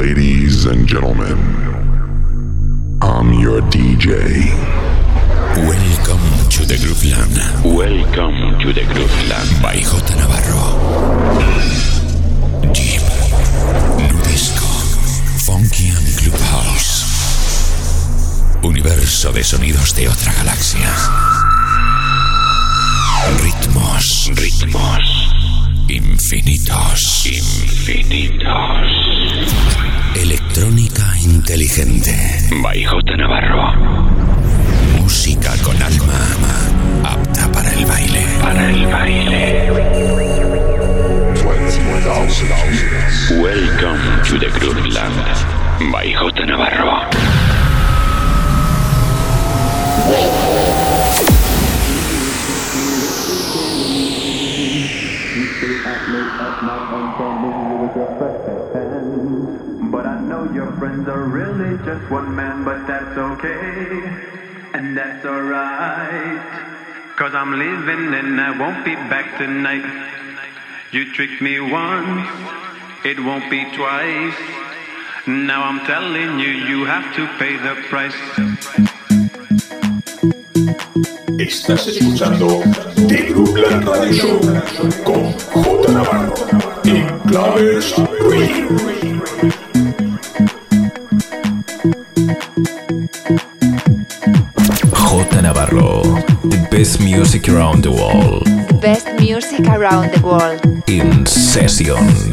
Ladies and gentlemen, I'm your DJ. Welcome to the Grooveland. Welcome to the Grooveland. By J. Navarro. Deep, Nu Disco, Funky and Clubhouse. Universo de sonidos de otra galaxia. Ritmos, ritmos. Infinitos, infinitos. Electrónica inteligente. By J. Navarro. Música con alma, apta para el baile. Para el baile. Welcome to the Grooveland. By J. Navarro. But I know your friends are really just one man, but that's okay, and that's alright. Cause I'm leaving and I won't be back tonight. You tricked me once, it won't be twice. Now I'm telling you, you have to pay the price. Estás escuchando The Grooveland Radio Show con J Navarro en Claves Radio. J Navarro, the best music around the world. Best music around the world. In sessions.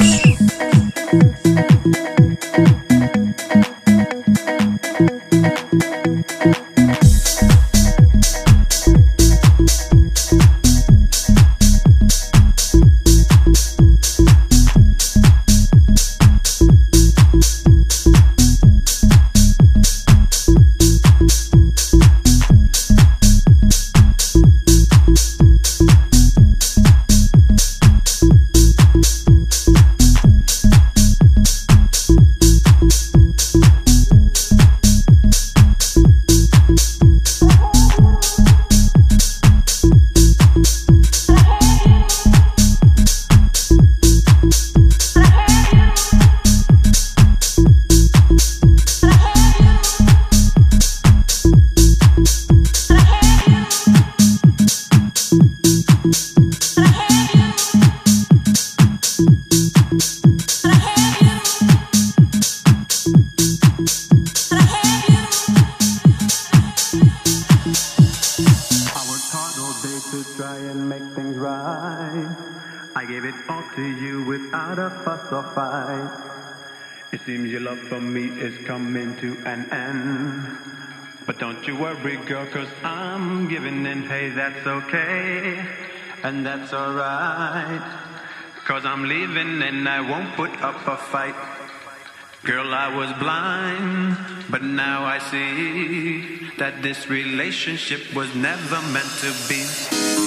Seems your love for me is coming to an end. But don't you worry, girl, cause I'm giving in. Hey, that's okay. And that's alright. Cause I'm leaving and I won't put up a fight. Girl, I was blind, but now I see that this relationship was never meant to be.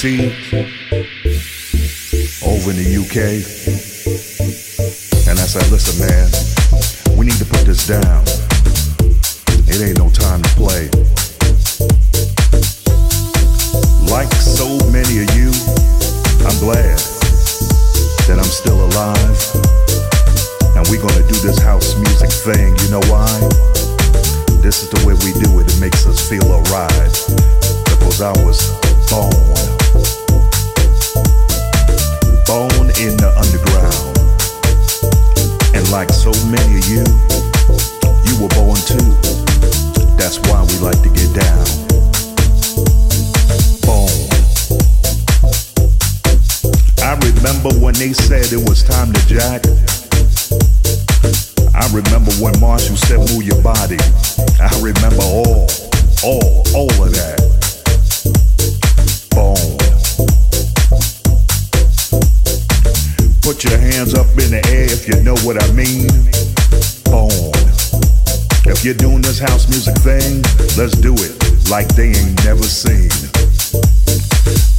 Over in the UK, and I said, listen, man, we need to put this down. It ain't no time to play. Like so many of you, I'm glad that I'm still alive. And we're gonna do this house music thing. You know why? This is the way we do it. It makes us feel alright. Because I was born. Born in the underground. And like so many of you, you were born too. That's why we like to get down. Born. I remember when they said it was time to jack. I remember when Marshall said move your body. I remember all, all, all of that. Hands up in the air if you know what I mean. Born. If you're doing this house music thing, let's do it like they ain't never seen.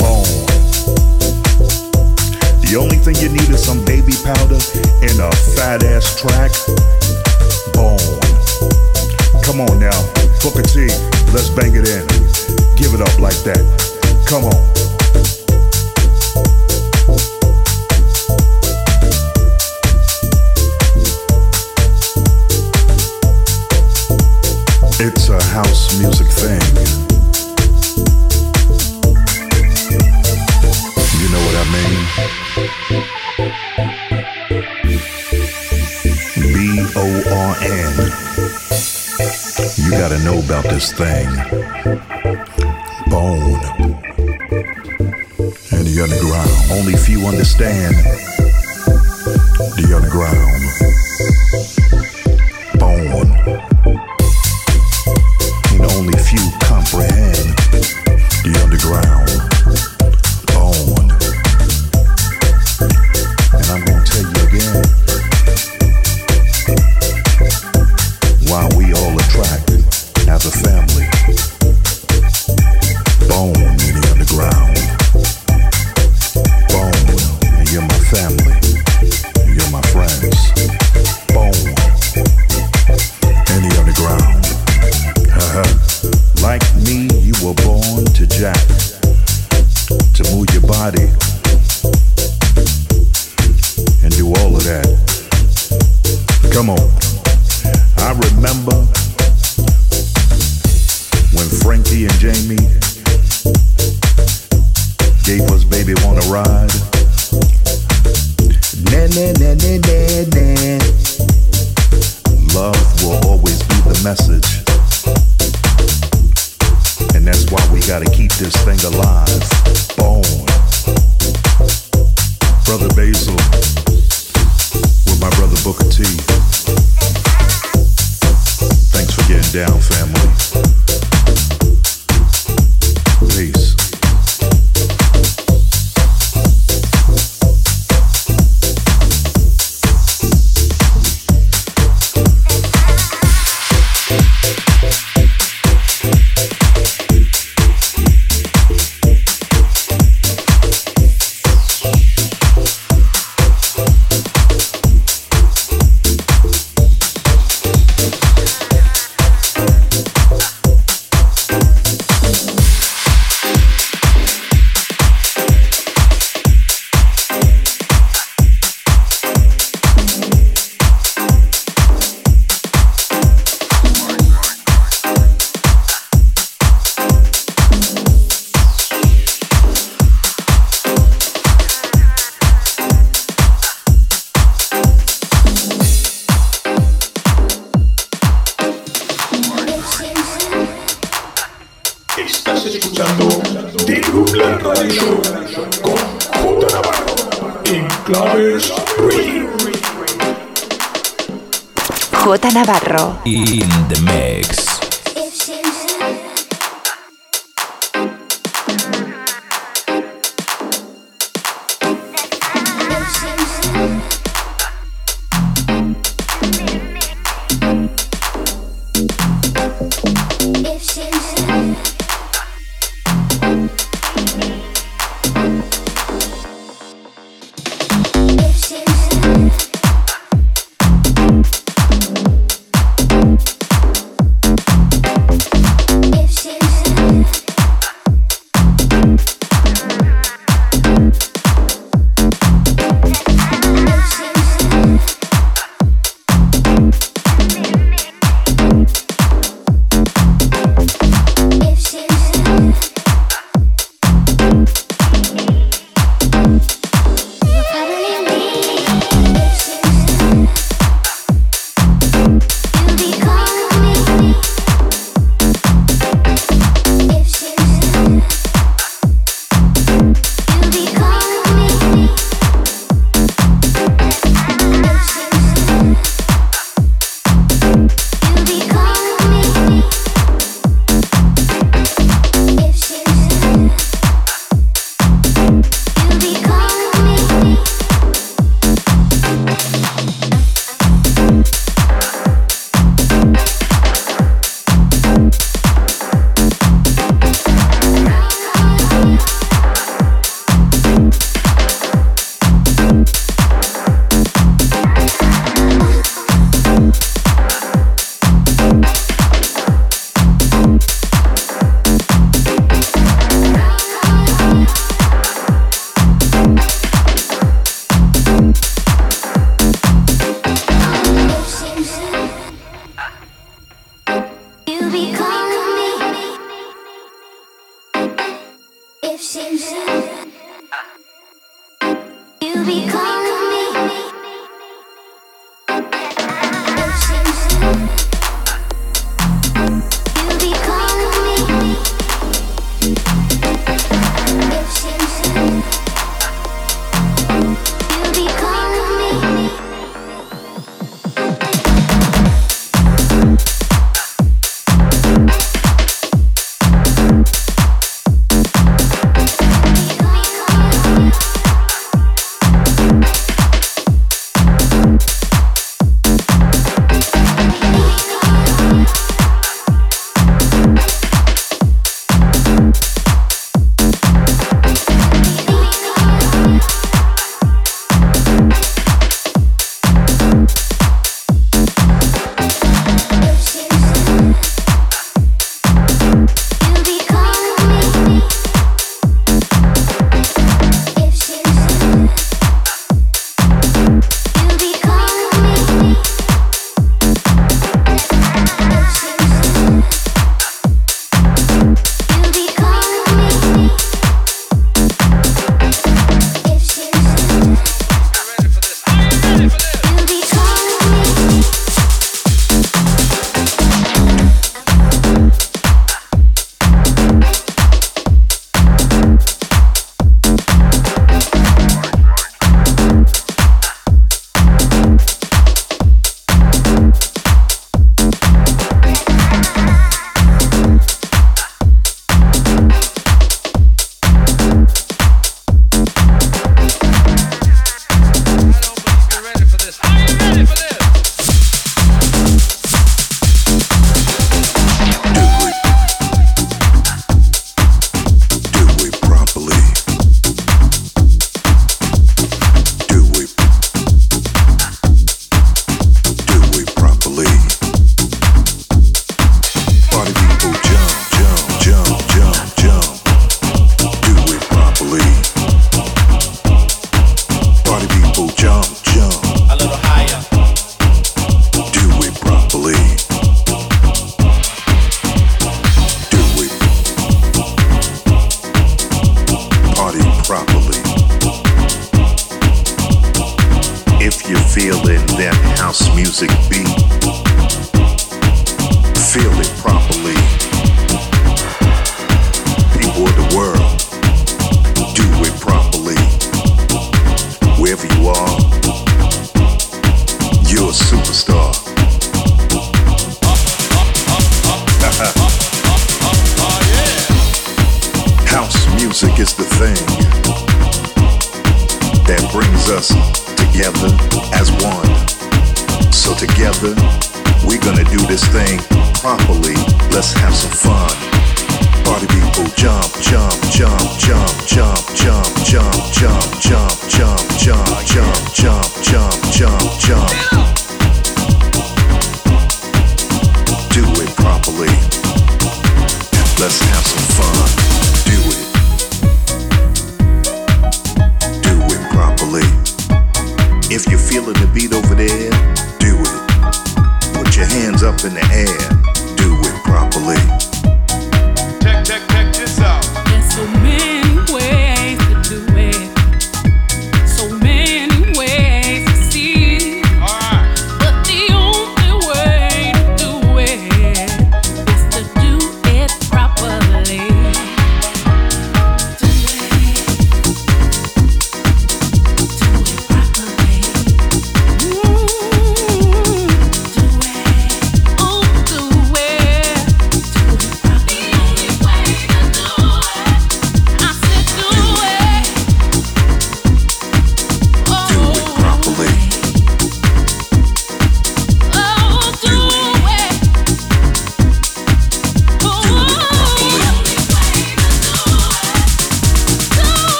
Born. The only thing you need is some baby powder and a fat ass track. Born. Come on now, Booker T, let's bang it in. Give it up like that. Come on. House music thing. You know what I mean? B O R N. You gotta know about this thing. Bone. And the underground. Only few understand the underground.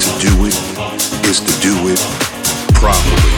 To do it is to do it properly.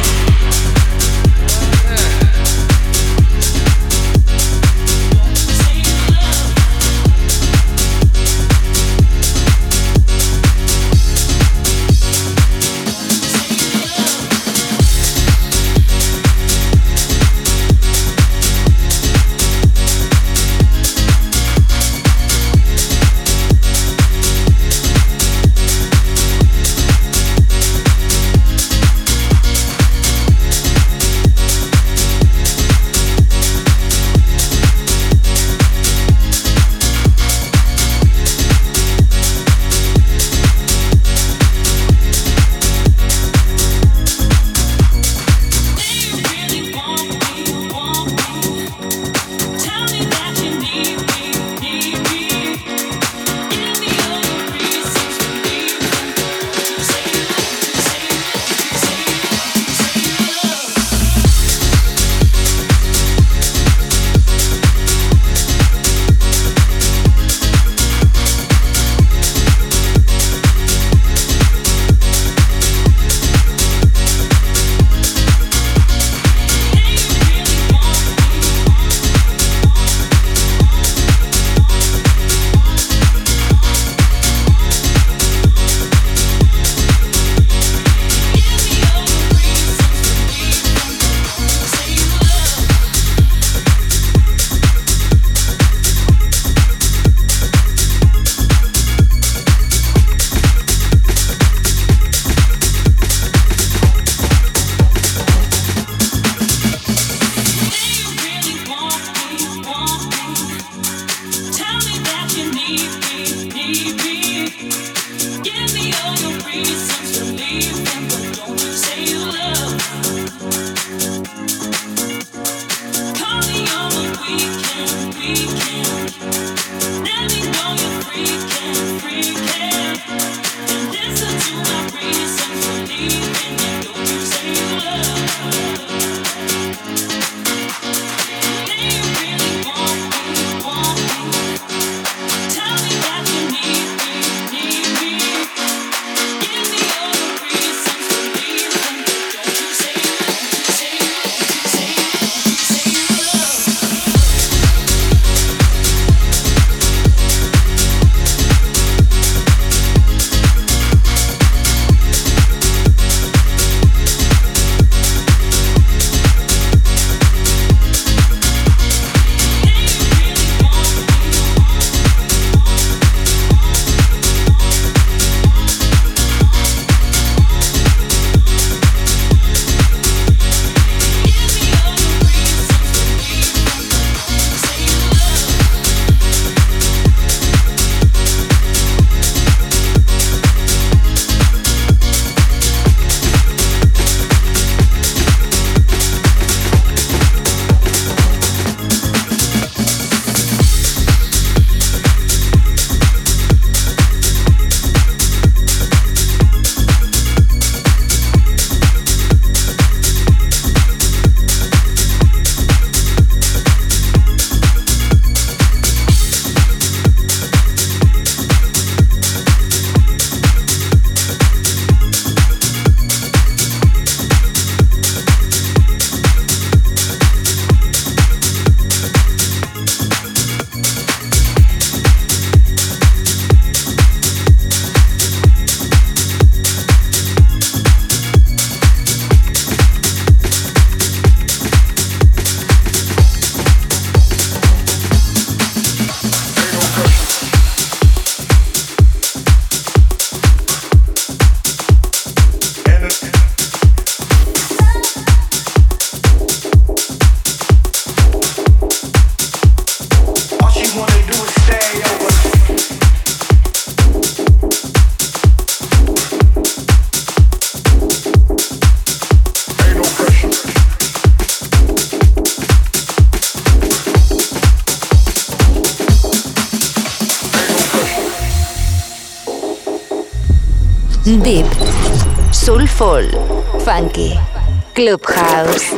Clubhouse,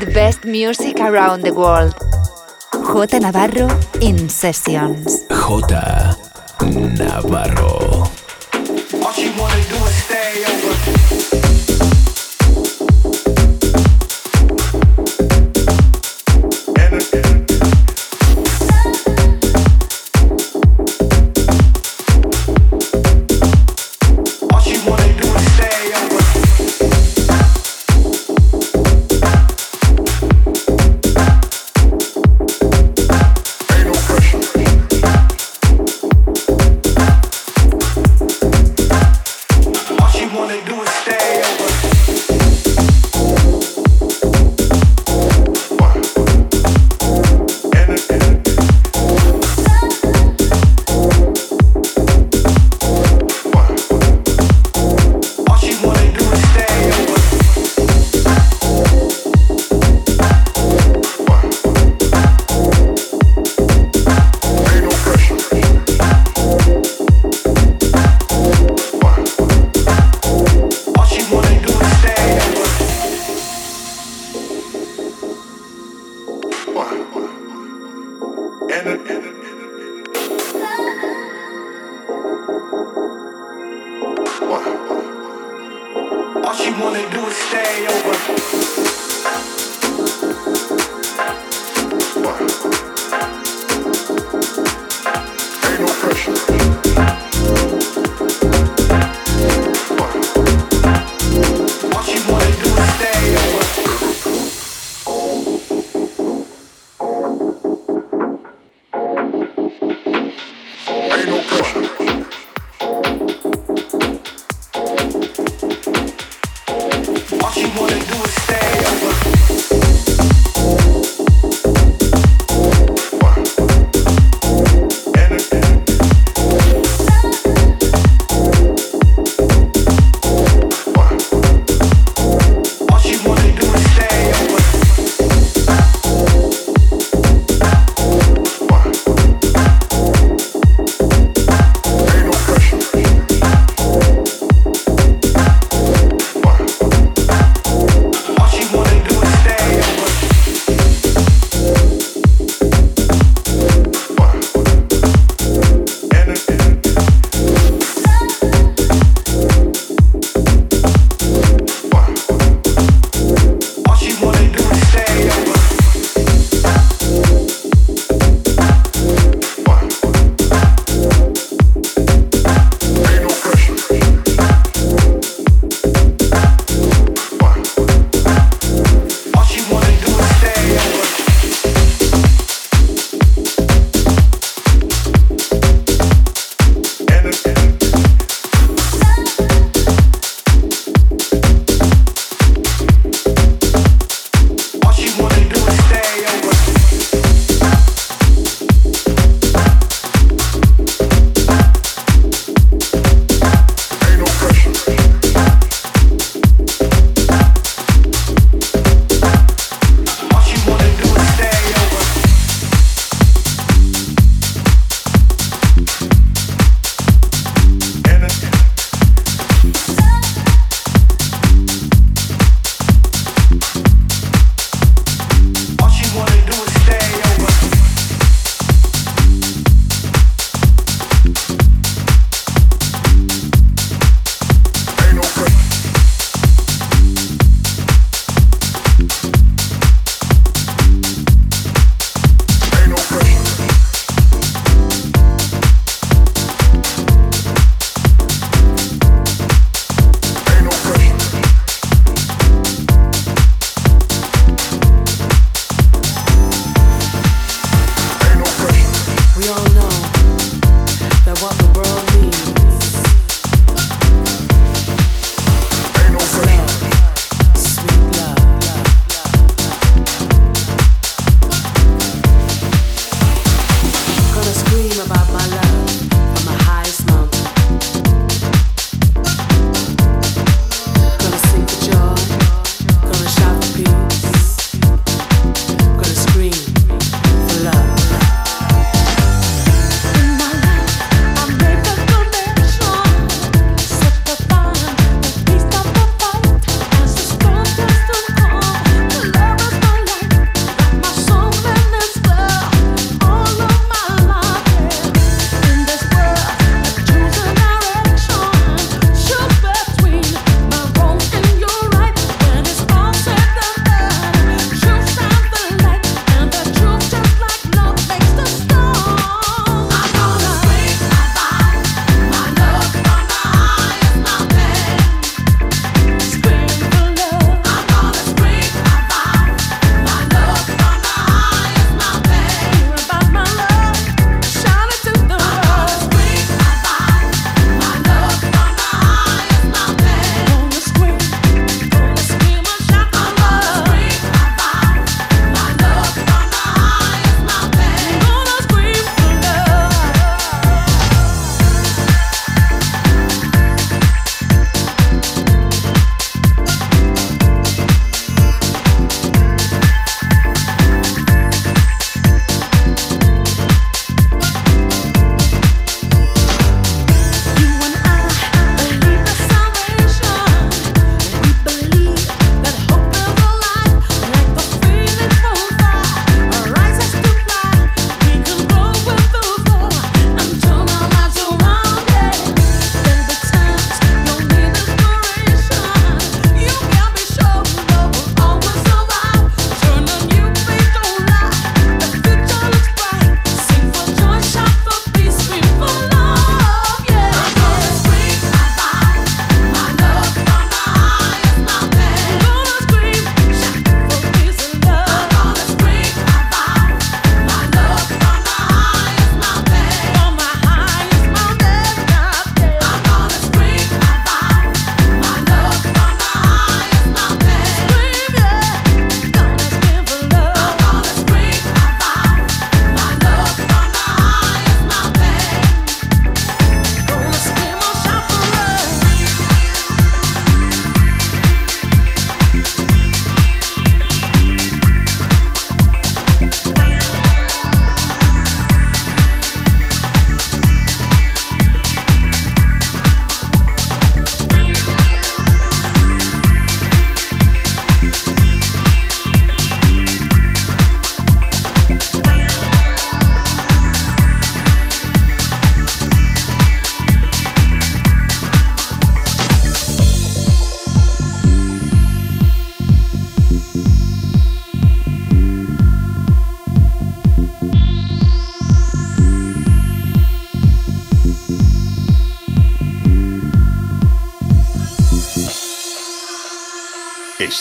the best music around the world. J Navarro in Sessions. J Navarro.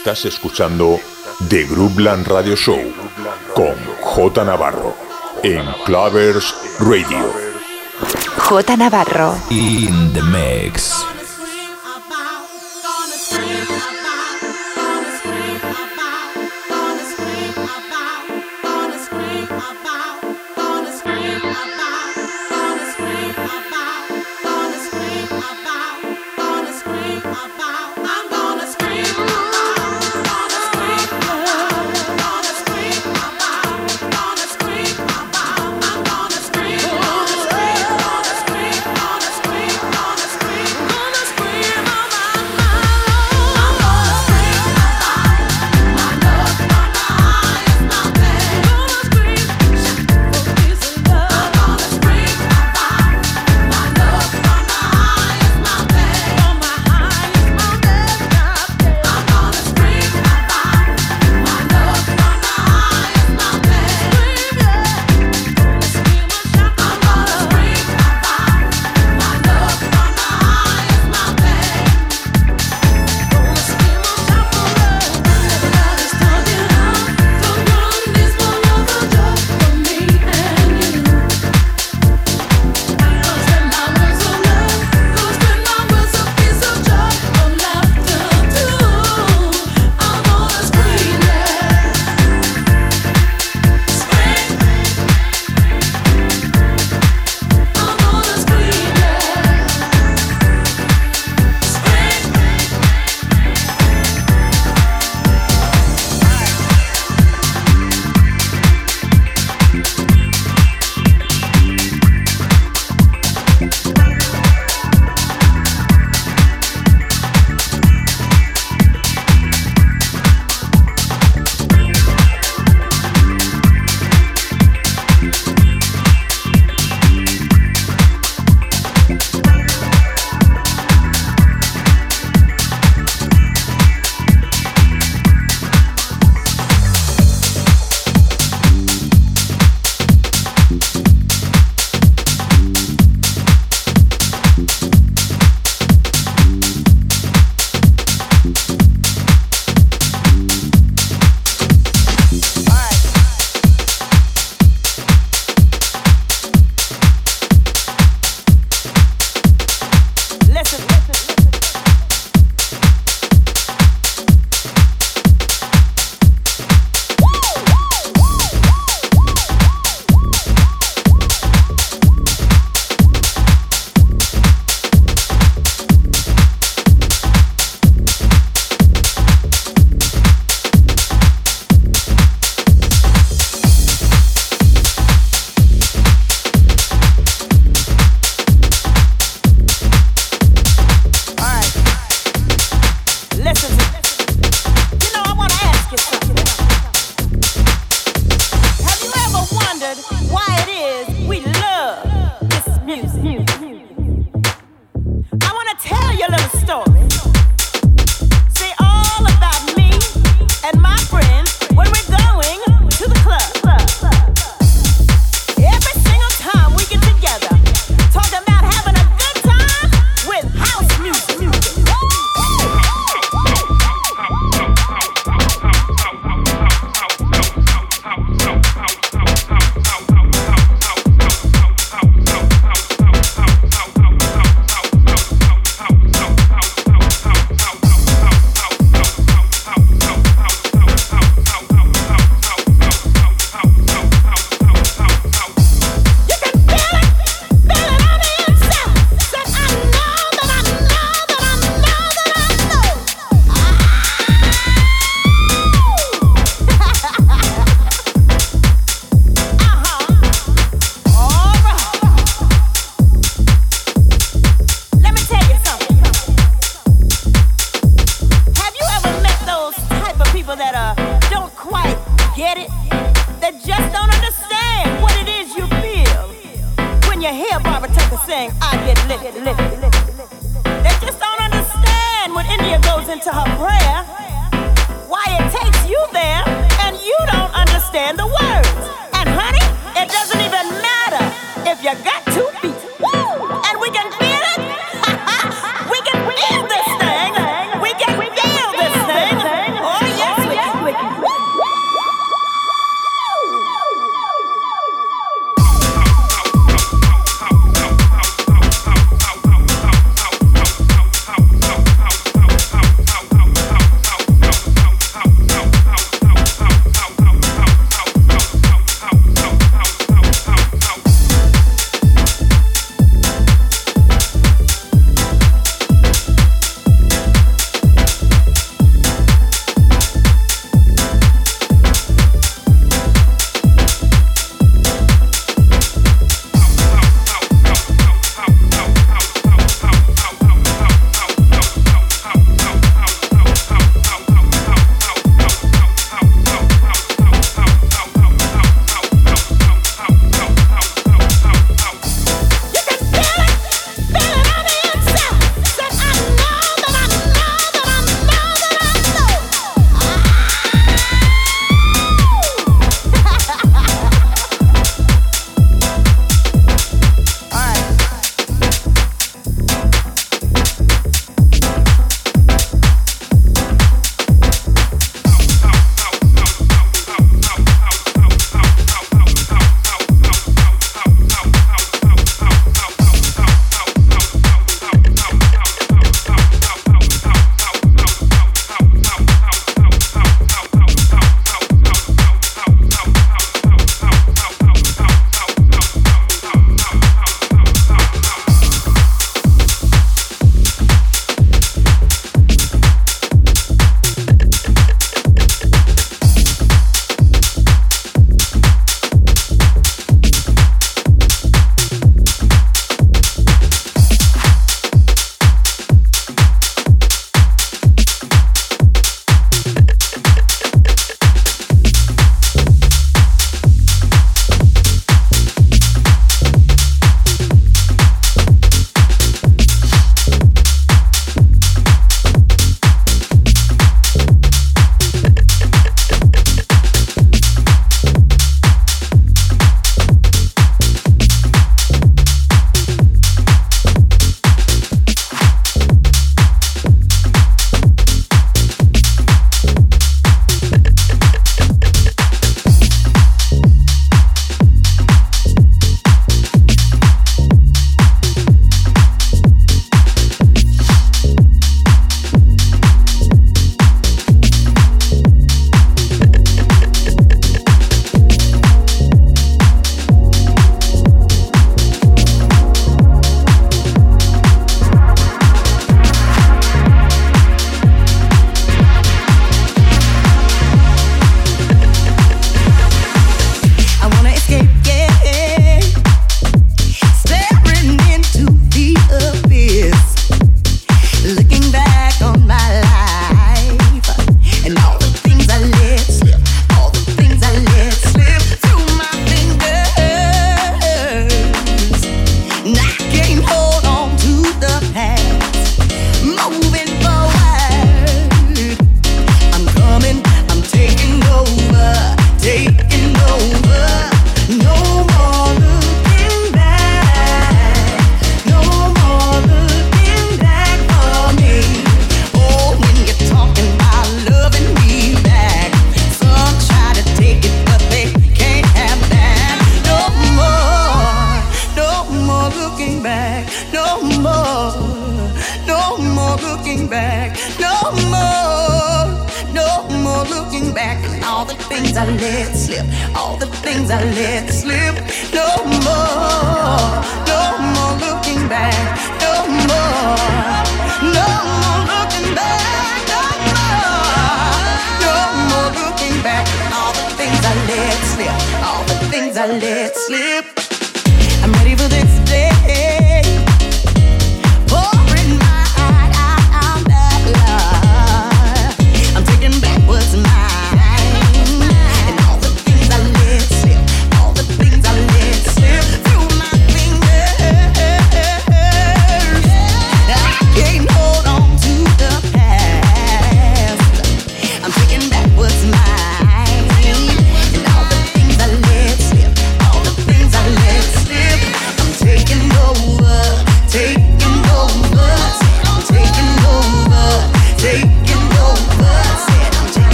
Estás escuchando The Groupland Radio Show con J Navarro en Clavers Radio. J Navarro. In the mix.